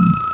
Mm-hmm.